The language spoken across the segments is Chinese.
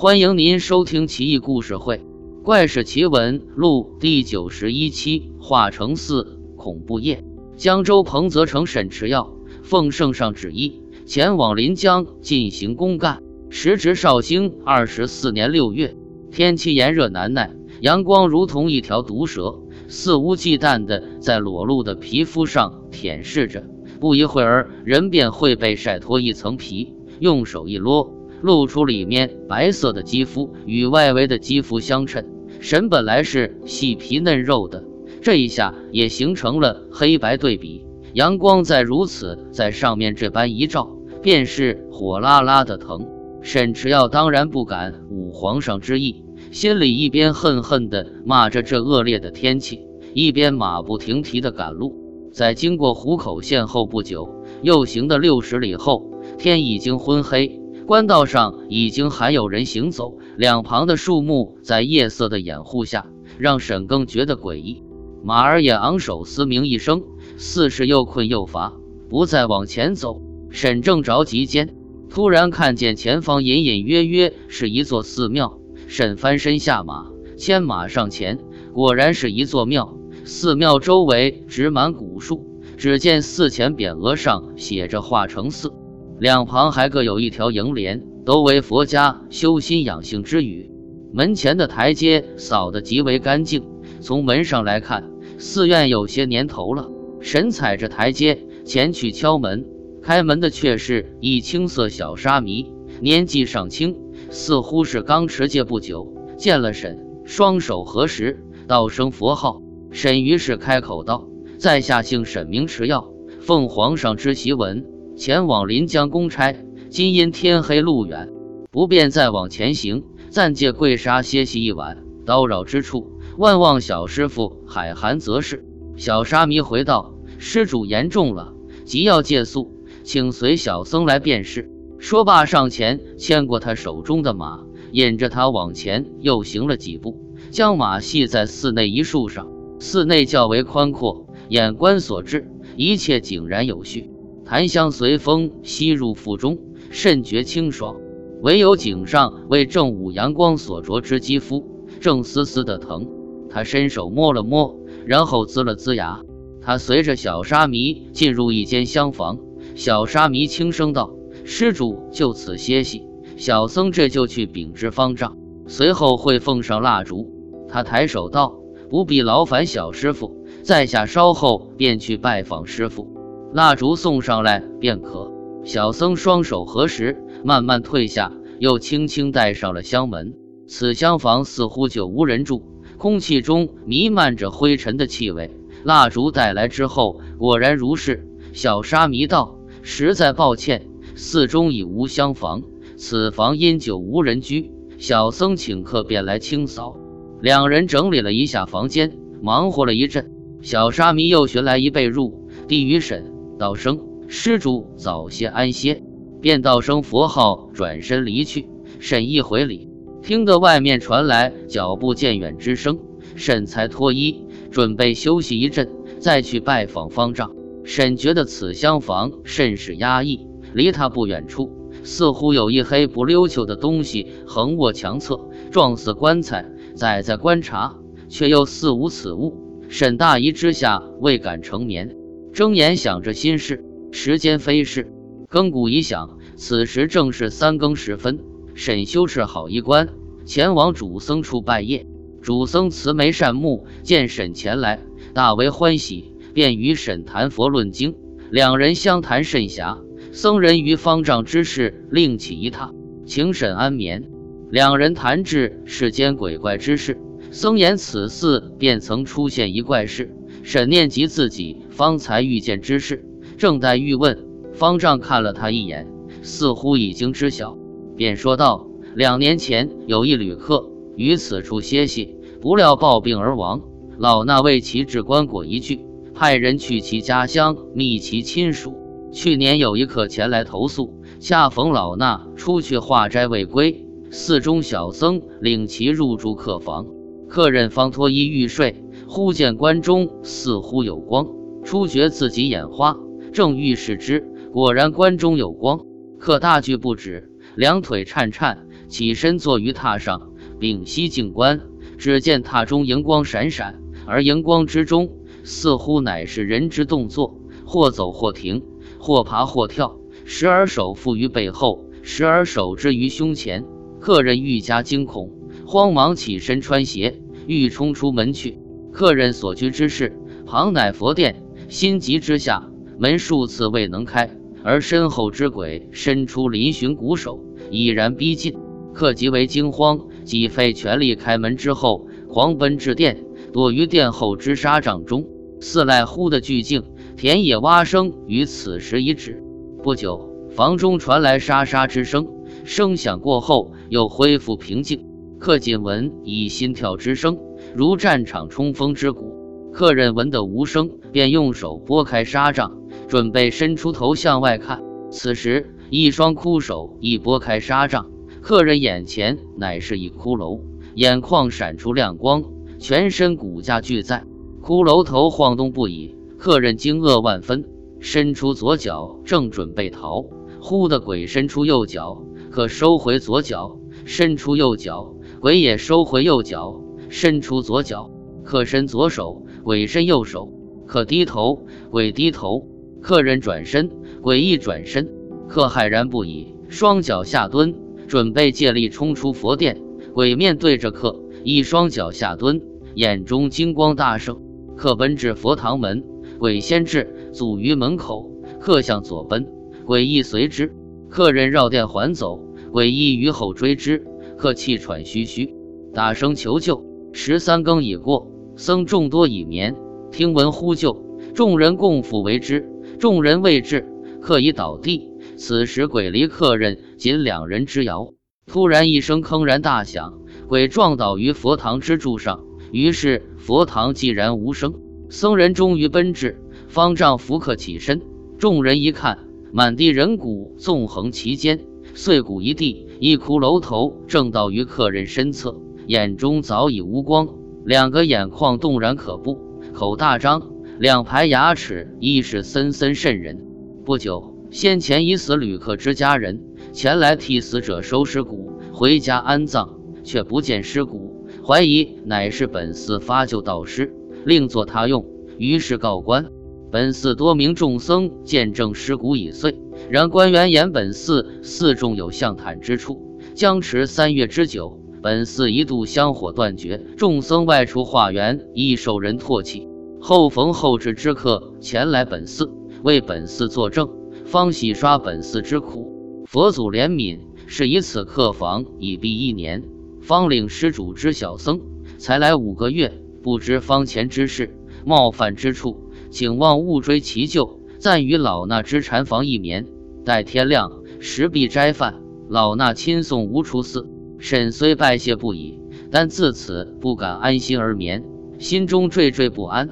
欢迎您收听《奇异故事会·怪事奇闻录》第九十一期。化成寺恐怖夜，江州彭泽城沈池耀奉圣上旨意，前往临江进行公干。时值绍兴二十四年六月，天气炎热难耐，阳光如同一条毒蛇，肆无忌惮地在裸露的皮肤上舔舐着。不一会儿，人便会被晒脱一层皮，用手一撸，露出里面白色的肌肤与外围的肌肤相衬。神本来是细皮嫩肉的，这一下也形成了黑白对比。阳光在如此在上面这般一照，便是火辣辣的疼。沈池耀当然不敢忤皇上之意，心里一边恨恨地骂着这恶劣的天气，一边马不停蹄地赶路。在经过湖口县后不久，又行的六十里后，天已经昏黑，官道上已经还有人行走，两旁的树木在夜色的掩护下，让沈更觉得诡异。马儿也昂首嘶鸣一声，似是又困又乏，不再往前走。沈正着急间，突然看见前方隐隐约约是一座寺庙。沈翻身下马，牵马上前，果然是一座庙。寺庙周围植满古树，只见寺前匾额上写着“化成寺”，两旁还各有一条楹联，都为佛家修心养性之语。门前的台阶扫得极为干净，从门上来看，寺院有些年头了。神踩着台阶前去敲门，开门的却是一青色小沙弥，年纪尚轻，似乎是刚持戒不久。见了沈，双手合十，道声佛号。沈于是开口道：“在下姓沈，名池耀，奉皇上之檄文，前往临江公差。今因天黑路远，不便再往前行，暂借贵沙歇息一晚。叨扰之处，万望小师傅海涵则是。”小沙弥回道：“施主言重了，即要借宿，请随小僧来便是。”说罢，上前牵过他手中的马，引着他往前又行了几步，将马系在寺内一树上。寺内较为宽阔，眼观所至，一切井然有序，檀香随风吸入腹中，甚觉清爽。唯有颈上为正午阳光所灼之肌肤，正丝丝的疼。他伸手摸了摸，然后呲了呲牙。他随着小沙弥进入一间厢房，小沙弥轻声道：“施主就此歇息，小僧这就去禀知方丈，随后会奉上蜡烛。”他抬手道。不必劳烦小师傅，在下稍后便去拜访师傅。蜡烛送上来便可。小僧双手合十，慢慢退下，又轻轻带上了香门。此厢房似乎就无人住，空气中弥漫着灰尘的气味。蜡烛带来之后，果然如是。小沙弥道：“实在抱歉，寺中已无厢房，此房因久无人居，小僧请客便来清扫。”两人整理了一下房间，忙活了一阵，小沙弥又寻来一被褥，递与沈道生：“施主早些安歇。”便道声佛号，转身离去。沈一回礼，听得外面传来脚步渐远之声，沈才脱衣，准备休息一阵，再去拜访方丈。沈觉得此厢房甚是压抑，离他不远处，似乎有一黑不溜秋的东西横卧墙侧，状似棺材。仔仔观察，却又似无此物。沈大疑之下，未敢成眠，睁眼想着心事。时间飞逝，更鼓一响，此时正是三更时分。沈修持好衣冠，前往主僧处拜谒。主僧慈眉善目，见沈前来，大为欢喜，便与沈谈佛论经。两人相谈甚暇，僧人于方丈之事另起一榻，请沈安眠。两人谈至世间鬼怪之事，僧言此寺便曾出现一怪事。沈念及自己方才遇见之事，正待欲问，方丈看了他一眼，似乎已经知晓，便说道：“两年前有一旅客于此处歇息，不料暴病而亡。老衲为其置棺椁一具，派人去其家乡觅其亲属。去年有一客前来投诉，恰逢老衲出去化斋未归。”寺中小僧领其入住客房，客人方脱衣欲睡，忽见棺中似乎有光，初觉自己眼花，正欲视之，果然棺中有光，可大惧不止，两腿颤颤，起身坐于榻上，屏息静观。只见榻中荧光闪闪，而荧光之中似乎乃是人之动作，或走或停，或爬或跳，时而手负于背后，时而手支于胸前。客人愈加惊恐，慌忙起身穿鞋，欲冲出门去。客人所居之室旁乃佛殿，心急之下，门数次未能开，而身后之鬼伸出嶙峋骨手，已然逼近。客极为惊慌。几费全力开门之后，狂奔至殿，躲于殿后之沙帐中。似赖忽的巨静，田野蛙声于此时已止。不久，房中传来沙沙之声，声响过后又恢复平静。客仅闻以心跳之声，如战场冲锋之鼓。客人闻得无声，便用手拨开纱帐，准备伸出头向外看。此时，一双枯手一拨开纱帐。客人眼前乃是一骷髅，眼眶闪出亮光，全身骨架俱在。骷髅头晃动不已，客人惊愕万分，伸出左脚正准备逃，忽的鬼伸出右脚，可收回左脚；伸出右脚，鬼也收回右脚；伸出左脚，可伸左手，鬼伸右手；客低头，鬼低头。客人转身，鬼一转身。客骇然不已，双脚下蹲。准备借力冲出佛殿，鬼面对着客，一双脚下蹲，眼中金光大盛。客奔至佛堂门，鬼先至，阻于门口。客向左奔，鬼亦随之。客人绕殿还走，鬼亦于后追之。客气喘吁吁，大声求救。十三更已过，僧众多已眠，听闻呼救，众人共赴为之。众人未至，客已倒地。此时鬼离客人仅两人之遥，突然一声铿然大响，鬼撞倒于佛堂之柱上。于是佛堂寂然无声。僧人终于奔至，方丈扶客起身。众人一看，满地人骨纵横其间，碎骨一地。一骷髅头正倒于客人身侧，眼中早已无光，两个眼眶动然可怖，口大张，两排牙齿亦是森森渗人。不久。先前已死旅客之家人前来替死者收尸骨，回家安葬，却不见尸骨，怀疑乃是本寺发救道师，另作他用，于是告官。本寺多名众僧见证尸骨已碎，然官员言本寺寺中有象坦之处，僵持三月之久。本寺一度香火断绝，众僧外出化缘，亦受人唾弃。后逢后至之客前来本寺，为本寺作证。方洗刷本寺之苦，佛祖怜悯，是以此客房已闭一年。方领施主之小僧才来五个月，不知方前之事，冒犯之处，请望勿追其咎。暂与老衲之禅房一眠，待天亮时必斋饭。老衲亲送吾出寺。沈虽拜谢不已，但自此不敢安心而眠，心中惴惴不安。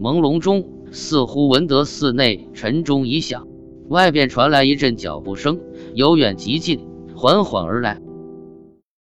朦胧中，似乎闻得寺内晨钟已响。外边传来一阵脚步声，由远及近，缓缓而来。